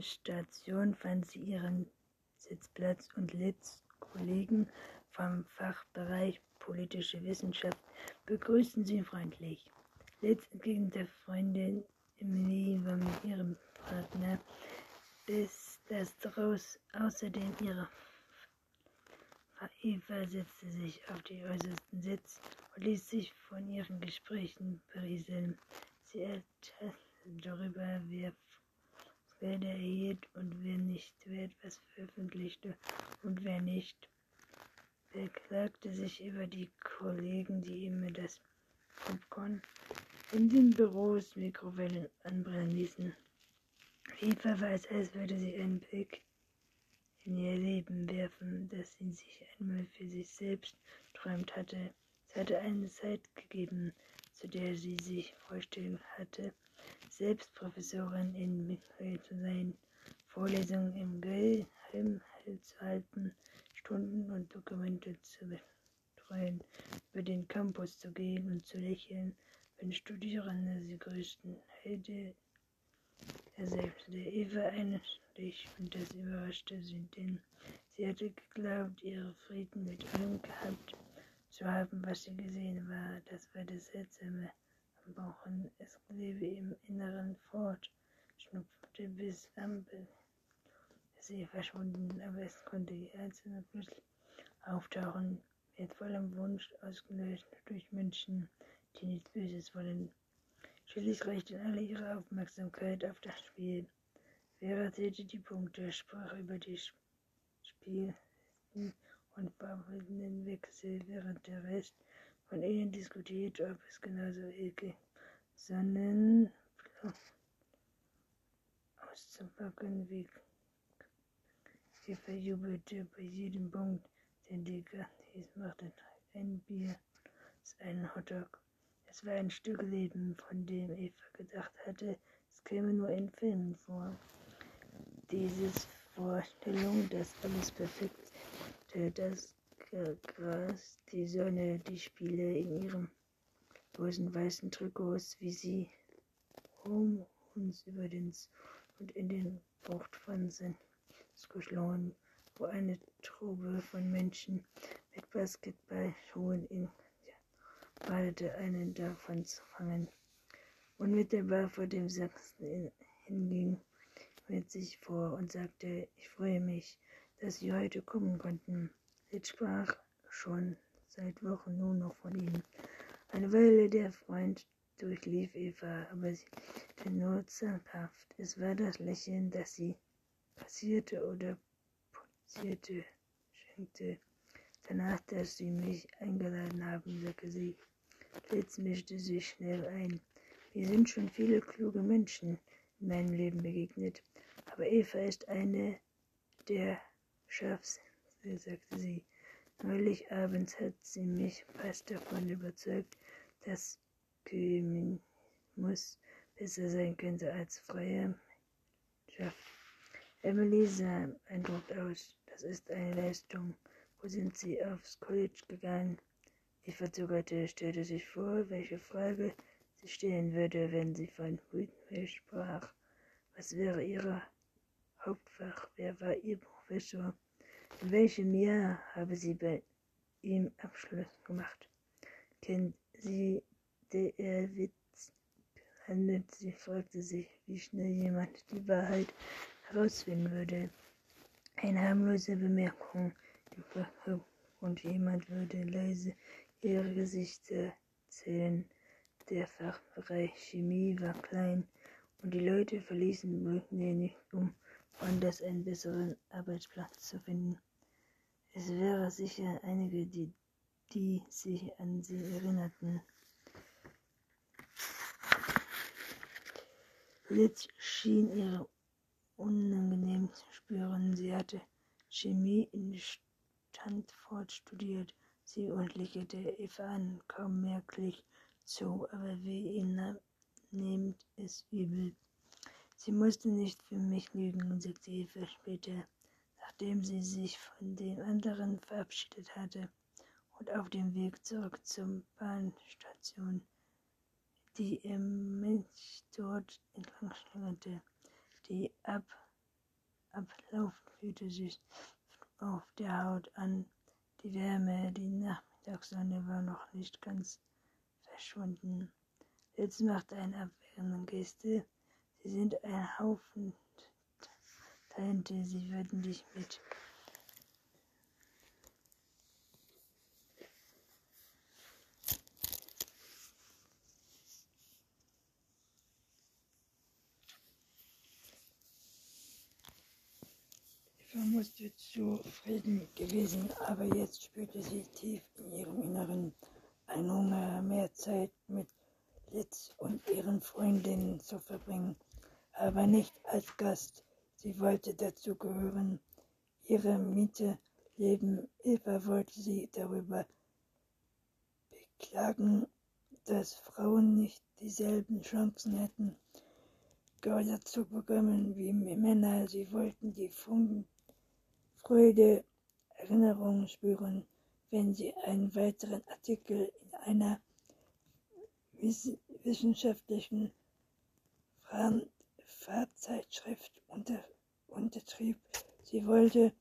Station fand sie ihren Sitzplatz und Litz Kollegen vom Fachbereich Politische Wissenschaft begrüßten sie freundlich. Litz entgegnete Freundin Emily war mit ihrem Partner, bis das draus außerdem ihre Eva setzte sich auf den äußersten Sitz und ließ sich von ihren Gesprächen berieseln. Sie erzählte darüber, wer Gelder erhielt und wer nicht, wer etwas veröffentlichte und wer nicht. Beklagte sich über die Kollegen, die immer das Popcorn in den Büros Mikrowellen anbrennen ließen. Eva weiß, als würde sie einen Blick in ihr Leben werfen, das sie sich einmal für sich selbst träumt hatte. Es hatte eine Zeit gegeben, zu der sie sich vorstellen hatte, selbst Professorin in Mittel zu sein, Vorlesungen im Geheim zu halten, Stunden und Dokumente zu betreuen, über den Campus zu gehen und zu lächeln, wenn Studierende sie grüßten. Hätte er selbst der Eva einstich und das überraschte sie, denn sie hatte geglaubt, ihre Frieden mit allem gehabt haben, was sie gesehen war. Das war das Seltsame am Bauchen. Es lebe im Inneren fort, schnupfte bis Ampel. Sie verschwunden, aber es konnte die einzelne plötzlich auftauchen, mit vollem Wunsch ausgelöst durch Menschen, die nichts Böses wollen. Schließlich richteten alle ihre Aufmerksamkeit auf das Spiel. Vera zählte die Punkte, sprach über die Spielsten und babbelten den Wechsel, während der Rest von ihnen diskutierte, ob es genauso ekel Sonnen auszupacken wie sie verjubelte bei jedem Punkt, den die Gandhis machten. Ein Bier, ein Hotdog. Es war ein Stück Leben, von dem Eva gedacht hatte, es käme nur in Filmen vor. Diese Vorstellung, dass alles perfekt das Gras, die Sonne, die Spiele in ihrem großen weißen Trikots, wie sie um uns über den und in den Buchtwanzen geschlagen, wo eine Trube von Menschen mit Basketballschuhen in badete, einen davon zu fangen. Unmittelbar vor dem Sachsen hinging mit sich vor und sagte, ich freue mich, dass Sie heute kommen konnten. Jetzt sprach schon seit Wochen nur noch von Ihnen. Eine Weile der Freund durchlief Eva, aber sie nur zaghaft. Es war das Lächeln, das sie passierte oder pulsierte, schenkte. Danach, dass Sie mich eingeladen haben, sagte sie. Blitz mischte sich schnell ein. Mir sind schon viele kluge Menschen in meinem Leben begegnet, aber Eva ist eine der Schafsätze, sagte sie. Neulich abends hat sie mich fast davon überzeugt, dass Königsmus besser sein könnte als freier Schaff. Emily sah beeindruckt aus. Das ist eine Leistung. Wo sind Sie aufs College gegangen? Ich verzögerte, stellte sich vor, welche Frage sie stellen würde, wenn sie von Whitney sprach. Was wäre Ihr Hauptfach? Wer war Ihr Professor? In welchem Jahr habe sie bei ihm Abschluss gemacht? Kennt sie der Witz behandelt? Sie fragte sich, wie schnell jemand die Wahrheit herausfinden würde. Eine harmlose Bemerkung und jemand würde leise ihre Gesichter zählen. Der Fachbereich Chemie war klein und die Leute verließen Brücke nicht, um woanders einen besseren Arbeitsplatz zu finden. Es wäre sicher einige, die, die sich an sie erinnerten. Litz schien ihre unangenehm zu spüren. Sie hatte Chemie in Stanford studiert. Sie und lächelte Eva kaum merklich zu, aber wie ihn nehmt es übel. Sie musste nicht für mich lügen, sagte Eva später nachdem sie sich von den anderen verabschiedet hatte und auf dem Weg zurück zur Bahnstation, die ihr Mensch dort entlang schlenderte. die ab ablaufen fühlte sich auf der Haut an. Die Wärme, die Nachmittagssonne war noch nicht ganz verschwunden. Jetzt machte eine abwehrende Geste. Sie sind ein Haufen Talente, sie würden dich mit Eva musste zufrieden gewesen, aber jetzt spürte sie tief in ihrem Inneren. Einen Hunger, mehr Zeit mit Litz und ihren Freundinnen zu verbringen, aber nicht als Gast. Sie wollte dazu gehören, ihre Miete leben. Eva wollte sie darüber beklagen, dass Frauen nicht dieselben Chancen hätten, Gehör zu bekommen wie Männer. Sie wollten die Freude, Erinnerung spüren, wenn sie einen weiteren Artikel in einer wissenschaftlichen Fahrzeitschrift unter, untertrieb. Sie wollte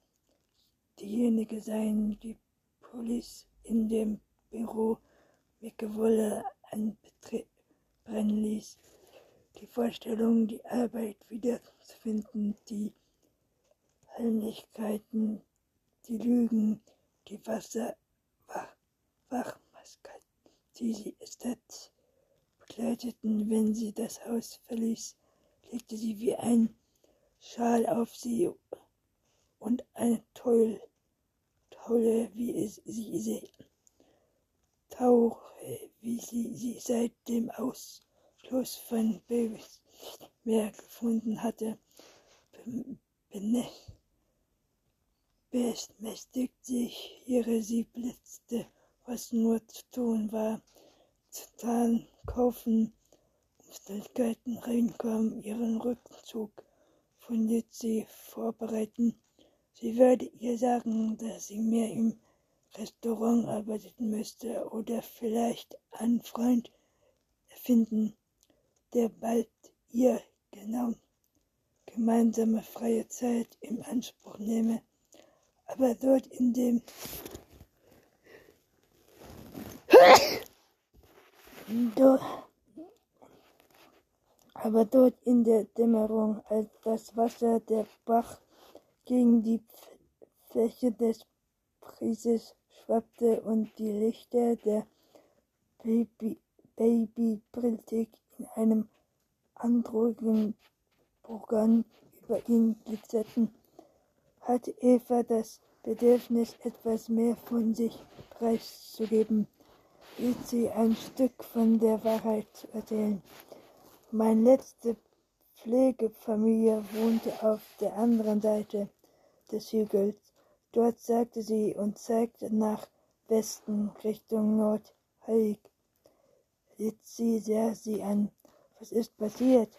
diejenige sein, die Police in dem Büro Wickewolle anbrennen ließ. Die Vorstellung, die Arbeit wiederzufinden, die Heimlichkeiten, die Lügen, die Wasser, Wach, die sie Estat begleiteten, wenn sie das Haus verließ, legte sie wie ein Schal auf sie und eine toll, tolle, wie es sie, sie tauche, wie sie sie seit dem Ausschluss von Babys mehr gefunden hatte, bemächtigt sich ihre, sie blitzte, was nur zu tun war, zu zahlen, kaufen, Umständlichkeiten reinkommen, ihren Rückzug von Litzy vorbereiten. Sie würde ihr sagen, dass sie mehr im Restaurant arbeiten müsste oder vielleicht einen Freund finden, der bald ihr genau gemeinsame freie Zeit in Anspruch nehme. Aber dort in dem aber dort in der Dämmerung, als das Wasser der Bach gegen die Fläche des Prieses schwappte und die Lichter der Baby, Babypolitik in einem androhenden Bogen über ihn glitzerten, hatte Eva das Bedürfnis, etwas mehr von sich preiszugeben, hielt sie ein Stück von der Wahrheit zu erzählen. Meine letzte Pflegefamilie wohnte auf der anderen Seite des Hügels. Dort sagte sie und zeigte nach Westen Richtung Nordheilig. Litzi sah sie an. Was ist passiert?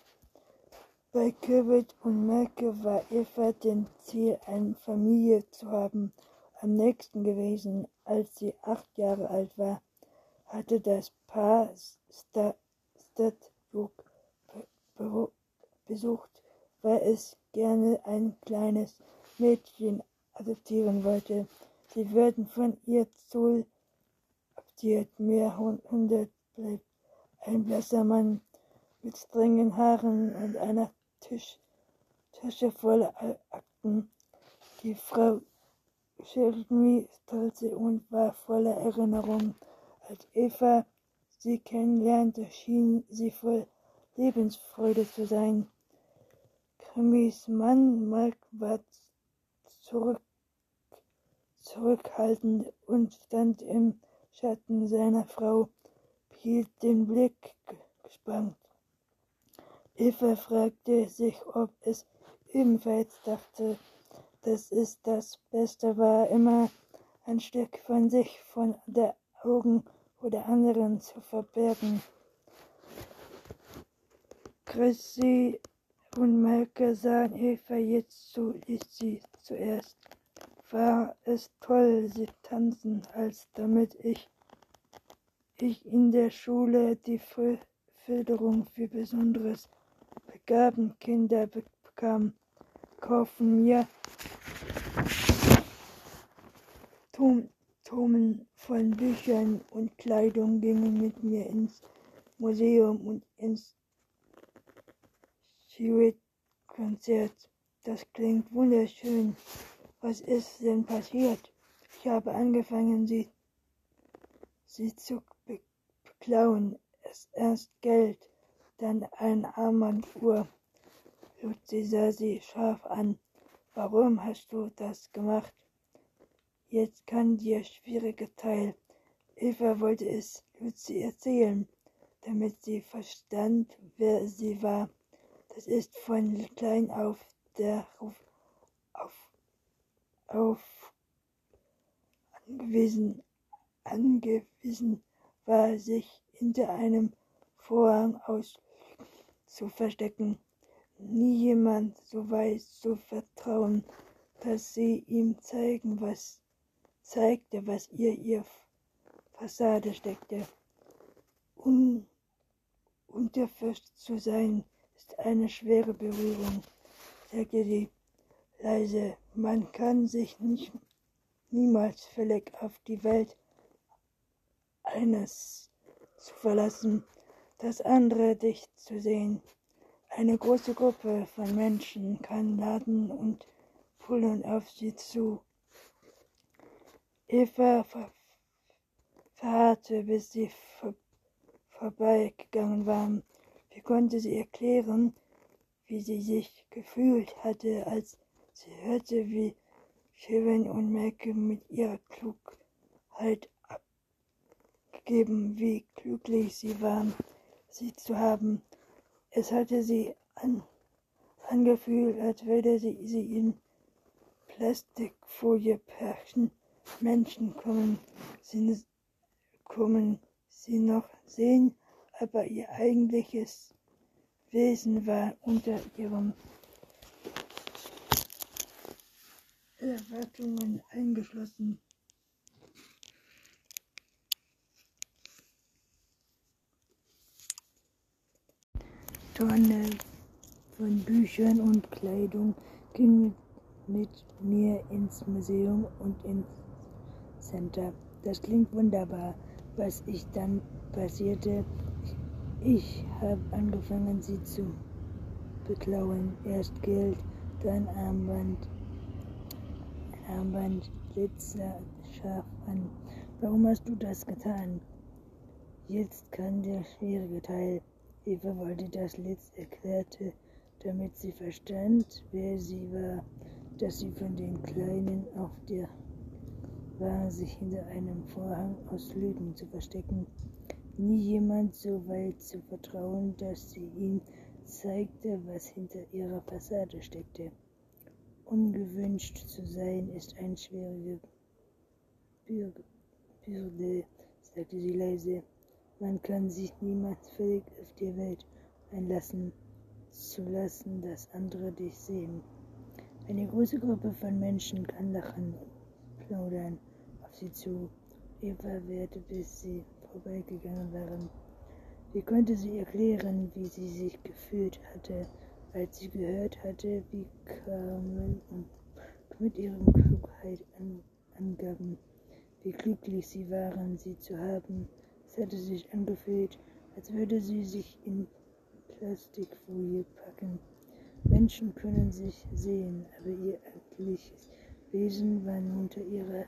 Bei Kürbit und Merke war Eva dem Ziel, eine Familie zu haben, am nächsten gewesen. Als sie acht Jahre alt war, hatte das Paar Stadtburg besucht, weil es gerne ein kleines Mädchen adoptieren wollte. Sie würden von ihr Zoll adoptiert. Mehr hundert bleibt ein blasser Mann mit strengen Haaren und einer Tisch, Tasche voller Akten. Die Frau Jeremy stolze und war voller Erinnerungen. Als Eva sie kennenlernte, schien sie voll Lebensfreude zu sein. Krimis Mann Mark war zurück, zurückhaltend und stand im Schatten seiner Frau, hielt den Blick gespannt. Eva fragte sich, ob es ebenfalls dachte, dass es das Beste war, immer ein Stück von sich von der Augen oder anderen zu verbergen. Chrissy und Melke sahen Eva jetzt zu, Lizzie zuerst. War es toll, sie tanzen, als damit ich, ich in der Schule die Förderung für besonderes begaben Kinder kam, kaufen mir Tomen von Büchern und Kleidung, gingen mit mir ins Museum und ins Stewart-Konzert. Das klingt wunderschön. Was ist denn passiert? Ich habe angefangen, sie, sie zu beklauen. Erst Geld, dann ein Armbanduhr. Luzi sah sie scharf an. Warum hast du das gemacht? Jetzt kann der schwierige Teil. Eva wollte es Luzi erzählen, damit sie verstand, wer sie war. Das ist von klein auf der Ruf auf, auf angewiesen, angewiesen war, sich hinter einem Vorhang aus zu verstecken. Nie jemand so weiß zu vertrauen, dass sie ihm zeigen, was zeigte, was ihr ihr Fassade steckte. Un unterfürst zu sein, ist eine schwere Berührung, sagte sie leise. Man kann sich nicht niemals völlig auf die Welt eines zu verlassen, das andere dich zu sehen. Eine große Gruppe von Menschen kann laden und pullen auf sie zu. Eva ver verharrte, bis sie vor vorbeigegangen waren. Wie konnte sie erklären, wie sie sich gefühlt hatte, als sie hörte, wie Kevin und Malcolm mit ihrer Klugheit abgegeben, wie glücklich sie waren, sie zu haben. Es hatte sie an, angefühlt, als würde sie sie in Plastikfolie perchen. Menschen kommen sie, kommen sie noch sehen, aber ihr eigentliches Wesen war unter ihren Erwartungen eingeschlossen. Tonne von Büchern und Kleidung ging mit mir ins Museum und ins Center. Das klingt wunderbar, was ich dann passierte. Ich habe angefangen, sie zu beklauen. Erst Geld, dann Armband. Armband Glitzer scharf an. Warum hast du das getan? Jetzt kann der schwierige Teil. Eva wollte das Litz erklärte, damit sie verstand, wer sie war, dass sie von den Kleinen auf der war, sich hinter einem Vorhang aus Lügen zu verstecken nie jemand so weit zu vertrauen, dass sie ihm zeigte, was hinter ihrer Fassade steckte. Ungewünscht zu sein ist eine schwierige Bürde, sagte sie leise. Man kann sich niemals völlig auf die Welt einlassen, zu lassen, dass andere dich sehen. Eine große Gruppe von Menschen kann lachen und plaudern auf sie zu. Eva wehrte, bis sie vorbeigegangen waren. Wie konnte sie erklären, wie sie sich gefühlt hatte, als sie gehört hatte, wie Carmen mit ihren Klugheit an, angaben, wie glücklich sie waren, sie zu haben. Es hatte sich angefühlt, als würde sie sich in Plastikfolie packen. Menschen können sich sehen, aber ihr eigentliches Wesen war unter ihrer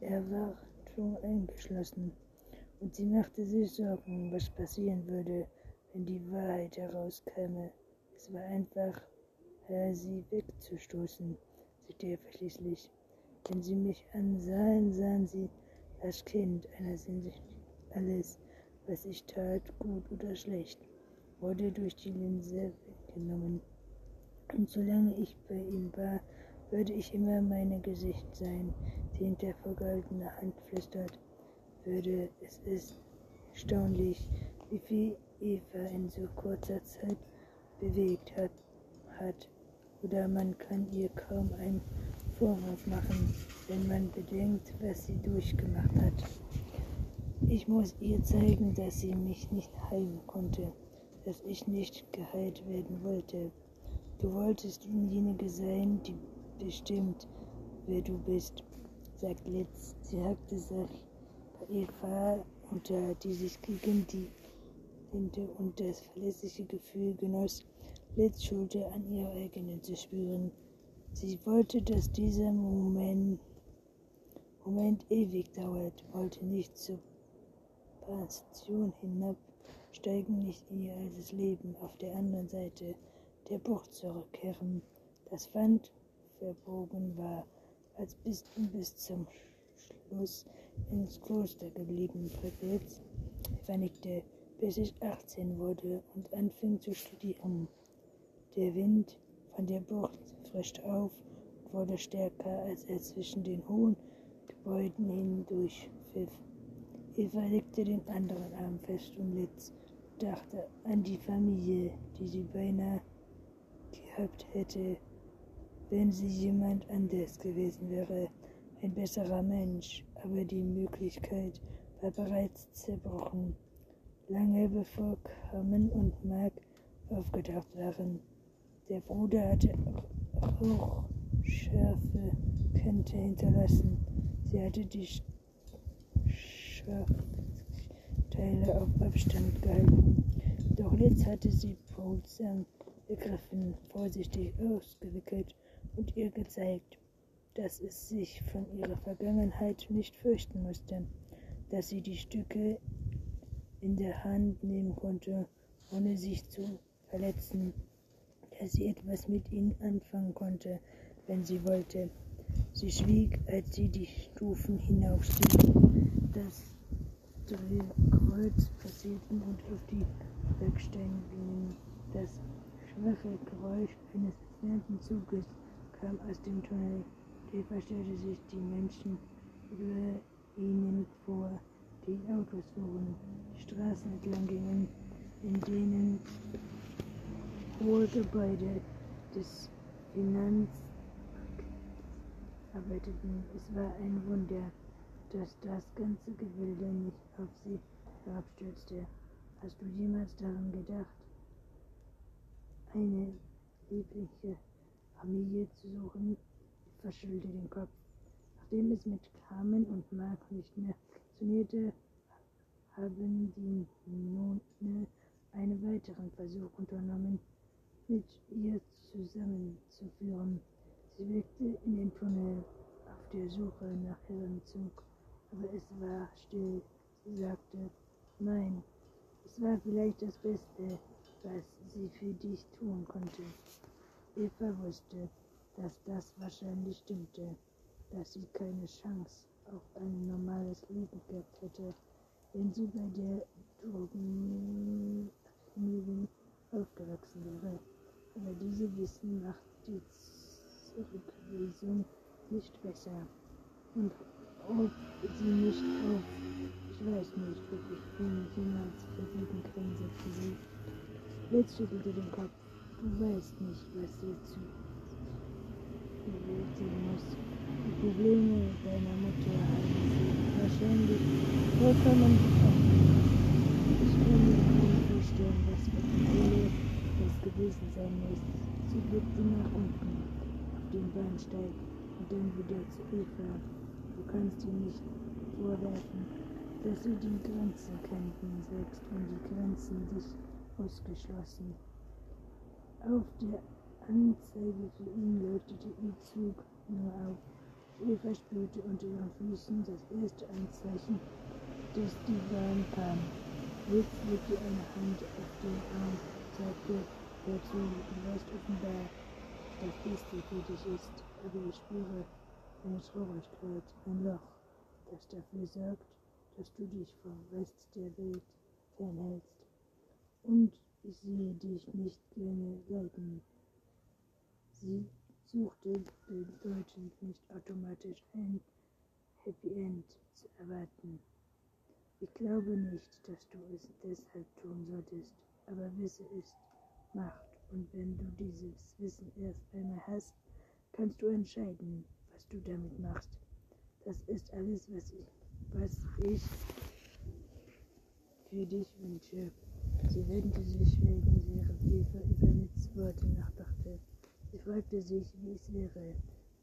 Erwartung eingeschlossen und sie machte sich Sorgen, was passieren würde, wenn die Wahrheit herauskäme. Es war einfach, sie wegzustoßen, sagte er verschließlich. Wenn sie mich ansahen, sahen sie das Kind, einer Hinsicht alles, was ich tat, gut oder schlecht, wurde durch die Linse weggenommen. Und solange ich bei ihm war, würde ich immer meine Gesicht sein, die hinter vergoldener Hand flüstert würde. Es ist erstaunlich, wie viel Eva in so kurzer Zeit bewegt hat, hat. Oder man kann ihr kaum einen Vorwurf machen, wenn man bedenkt, was sie durchgemacht hat. Ich muss ihr zeigen, dass sie mich nicht heilen konnte, dass ich nicht geheilt werden wollte. Du wolltest diejenige sein, die bestimmt, wer du bist, sagt Litz. Sie hakte sich Eva unter, die sich gegen die Hinte und das verlässliche Gefühl genoss, Litz Schulter an ihrer eigenen zu spüren. Sie wollte, dass dieser Moment, Moment ewig dauert, wollte nicht zur Passion hinabsteigen, nicht in ihr altes Leben auf der anderen Seite der Bucht zurückkehren. Das Pfand verbogen war, als bist du bis zum Schluss ins Kloster geblieben, Privet. vernickte, bis ich 18 wurde und anfing zu studieren. Der Wind von der Bucht frischte auf und wurde stärker, als er zwischen den hohen Gebäuden hindurchpfiff. Eva legte den anderen Arm fest um Litz und dachte an die Familie, die sie beinahe gehabt hätte, wenn sie jemand anders gewesen wäre, ein besserer Mensch, aber die Möglichkeit war bereits zerbrochen, lange bevor Carmen und Mark aufgetaucht waren. Der Bruder hatte auch scharfe Kante hinterlassen. Sie hatte die Teile auf Abstand gehalten. Doch jetzt hatte sie behutsam begriffen, vorsichtig ausgewickelt und ihr gezeigt, dass es sich von ihrer Vergangenheit nicht fürchten musste, dass sie die Stücke in der Hand nehmen konnte, ohne sich zu verletzen, dass sie etwas mit ihnen anfangen konnte, wenn sie wollte. Sie schwieg, als sie die Stufen hinaufstieg. Das Drehkreuz passierten und auf die Bergsteine gingen. Das schwache Geräusch eines entfernten Zuges kam aus dem Tunnel. Eva stellte sich die Menschen über ihnen vor, die Autos fuhren, die Straßen entlang gingen, in denen hohe Gebäude des Finanz arbeiteten. Es war ein Wunder, dass das ganze Gebilde nicht auf sie herabstürzte. Hast du jemals daran gedacht, eine liebliche Familie zu suchen, verschüttelte den Kopf. Nachdem es mit Carmen und Mark nicht mehr funktionierte, haben die Nonne einen weiteren Versuch unternommen, mit ihr zusammenzuführen. Sie wirkte in den Tunnel auf der Suche nach ihrem Zug, aber es war still. Sie sagte, nein, es war vielleicht das Beste, was sie für dich tun konnte. Eva wusste, dass das wahrscheinlich stimmte, dass sie keine Chance auf ein normales Leben gehabt hätte, wenn sie bei der Drogenabhängigen aufgewachsen wäre. Aber diese Wissen macht die Zurückweisung nicht besser. Und ob sie nicht auf, ich weiß nicht, ob ich ihn jemals verbieten kann, sagte sie. Blitz schüttelte den Kopf. Du weißt nicht, was dir zu muss. Die Probleme deiner Mutter haben sie wahrscheinlich vollkommen bekommen. Ich kann mir nicht vorstellen, was für eine Höhle das gewesen sein muss. Sie blickte nach unten auf den Bahnsteig und dann wieder zu Eva. Du kannst ihr nicht vorwerfen, dass sie die Grenzen kannten, selbst wenn die Grenzen dich ausgeschlossen. Auf der Anzeige für ihn leuchtete ihr Zug nur auf. Eva spürte unter ihren Füßen das erste Anzeichen, dass die Bahn kam. Jetzt legte eine Hand auf den Arm, sagte, hör zu, du weißt offenbar, dass das Beste für dich ist, aber ich spüre eine Traurigkeit, ein Loch, das dafür sorgt, dass du dich vom Rest der Welt fernhältst und ich sehe dich nicht gerne leiden. Sie suchte bedeutend nicht automatisch ein Happy End zu erwarten. Ich glaube nicht, dass du es deshalb tun solltest, aber wisse ist Macht und wenn du dieses Wissen erst einmal hast, kannst du entscheiden, was du damit machst. Das ist alles, was ich, was ich für dich wünsche. Sie wendete sich wegen während Eva über Nits Worte nachdachte. Sie fragte sich, wie es wäre,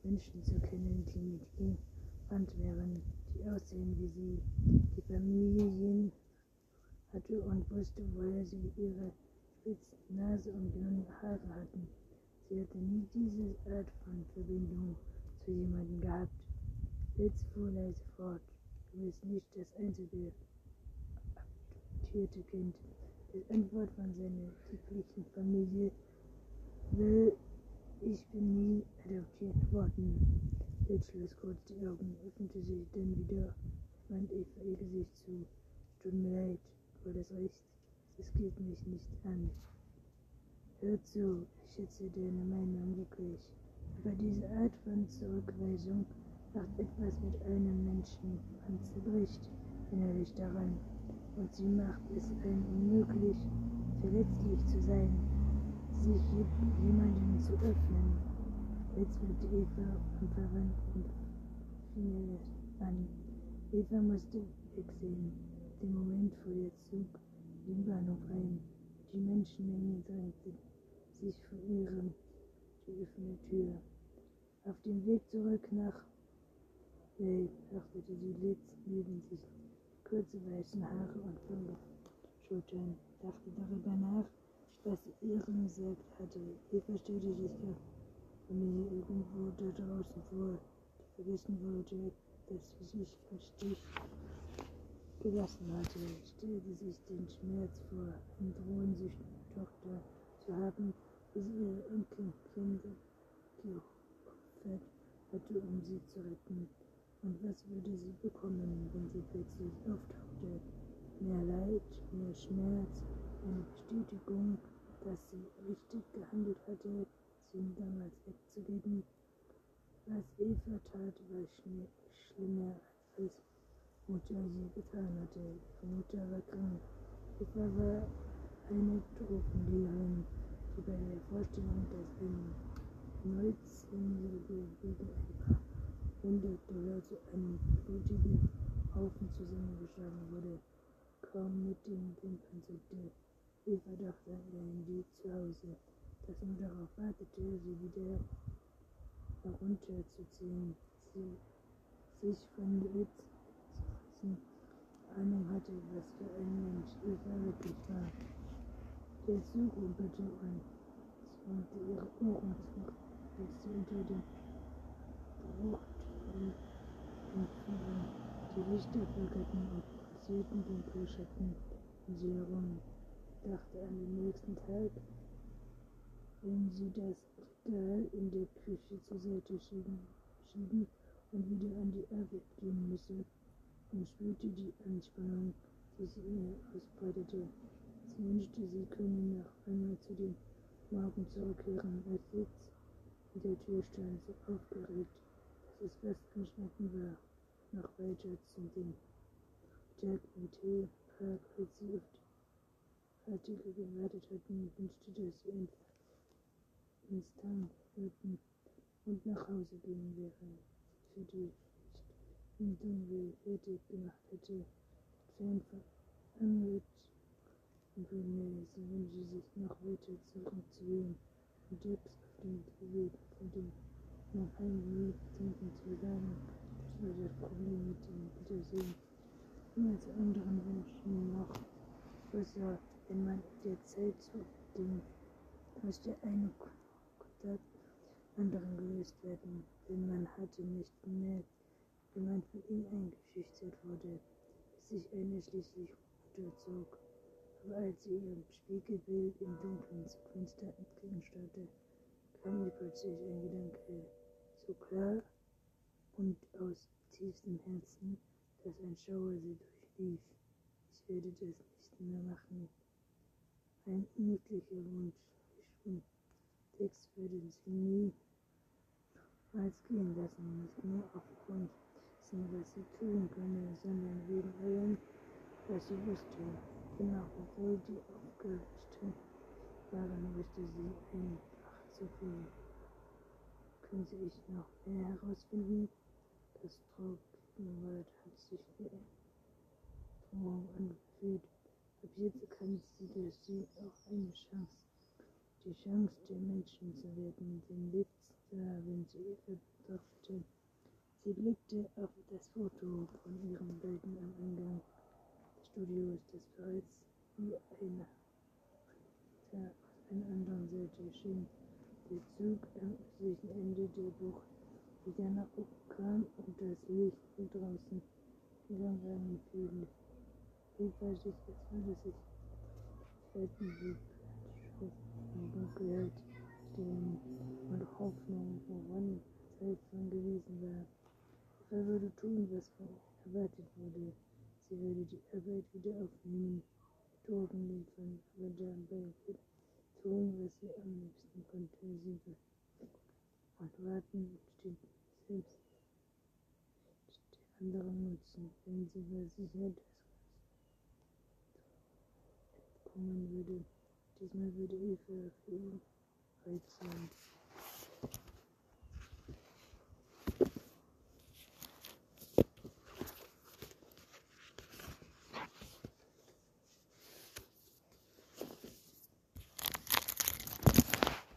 Menschen zu kennen, die mit ihm verwandt wären, die aussehen wie sie, die Familien hatte und wusste, woher sie ihre spitzen Nase und blonden Haare hatten. Sie hatte nie diese Art von Verbindung zu jemandem gehabt. Litz fuhr leise fort. Du bist nicht das einzige adoptierte Kind. Die Antwort von seiner lieblichen Familie will, ich bin nie adoptiert worden. Litz schloss kurz die Augen, öffnete sich dann wieder, wand Eva ihr Gesicht zu. Tut mir leid, du das recht. Es geht mich nicht an. Hör zu, ich schätze deine Meinung wirklich. Aber diese Art von Zurückweisung macht etwas mit einem Menschen. Man zerbricht innerlich daran. Und sie macht es einem unmöglich, verletzlich zu sein, sich jemandem zu öffnen. Jetzt blickte Eva unverwandt und fing an. Eva musste wegsehen. Dem Moment fuhr der Zug den Bahnhof ein. Die Menschenmenge drängte sich vor ihrem offene Tür. Auf dem Weg zurück nach Bay achtete sie Litz neben sich, kurze weiße Haare und blonde Schultern, dachte darüber nach, was ihrem gesagt hatte. Eva stellte sich der Familie irgendwo da draußen vor, die vergessen wollte, dass sie sich im Stich gelassen hatte, stellte sich den Schmerz vor, eine drohensüchtige Tochter zu haben, wie sie ihre Enkelkinder geopfert hatte, um sie zu retten. Und was würde sie bekommen, wenn sie plötzlich auftauchte? Mehr Leid, mehr Schmerz, Bestätigung, dass sie richtig gehandelt hatte, sie damals wegzugeben. Was Eva tat, war schlimmer als Mutter sie getan hatte. Ihre Mutter war krank. Eva war eine Tropenlehrerin, die bei der Vorstellung, dass ein 19-jähriger wegen ein paar hundert Dollar zu einem blutigen Haufen zusammengeschlagen wurde, kaum mit den Wimpern zuckte. Eva dachte an ihr Handy zu Hause, das nur darauf wartete, sie wieder herunterzuziehen, sie sich von Witz wenigsten Ahnung hatte, was für ein Mensch Eva wirklich war. Der Zug rumpelte und zwangte ihre Ohren zu, als sie unter dem Bruchturm entfuhren. Die Lichter flackerten und pulsierten Dunkelschatten um sie herum. Dachte an den nächsten Tag, wenn sie das Regal in der Küche zur Seite schieben, schieben und wieder an die Arbeit gehen müsse. Und spürte die Anspannung, die sie in ihr ausbreitete. Sie wünschte, sie könne noch einmal zu dem Morgen zurückkehren, als Sitz in der Tür stand, so aufgeregt, dass es fast geschnitten war, noch weiter zum dem Tee Park, als sie auf die Artikel gewartet hatten, wünschte, dass sie ins Tank würden und nach Hause gehen wäre. Für die im Dunkel fertig gemacht hätte. Fan von Amrit und sie wünschte sich noch weiter zurückzuwählen und jetzt auf dem Weg von dem nach Heimweg denken zu sagen, das war das Problem mit dem Wiedersehen. Zu anderen Wünschen noch größer, wenn man der Zeit zurückdenkt, musste eine Kontakt anderen gelöst werden, denn man hatte nicht mehr wenn man von ihm eingeschüchtert wurde, bis sich einer schließlich unterzog. Aber als sie ihrem Spiegelbild im Dunkeln zum Fenster entgegenstarrte, kam ihr plötzlich ein Gedanke, so klar und aus tiefstem Herzen, dass ein Schauer sie durchlief. Ich werde das nicht mehr machen. Ein niedlicher Wunsch, ich Text würden sie nie als gehen lassen, nicht nur aufgrund wissen, was sie tun könne, sondern wegen allem, was sie wusste. Genau, obwohl die aufgerichtet waren, wusste sie einfach zu viel. Könnte ich noch mehr herausfinden? Das Trugwort hat sich ein Drohung angefühlt, Jetzt erkennt sie durch sie auch eine Chance. Die Chance, der Menschen zu werden, den zu haben, sie betrachtete. Sie blickte auf das Foto von ihren Bilden am Eingang des Studios, das bereits wie eine auf einer anderen Seite schien. Der Zug am östlichen Ende der Bucht wieder nach oben kam und das Licht von draußen langsam fiel. Hilfreich, als würde sich halten wie in Dunkelheit stehen und Hoffnung, woran Zeit gewesen war. Er würde tun, was erwartet wurde. Sie würde die Arbeit wieder aufnehmen, Drogen liefern, aber dabei tun, was sie am liebsten konnte. Sie und warten steht selbst der anderen nutzen, wenn sie bei Sicherheit das kommen würde. Diesmal würde Hilfe für ihn bereit sein.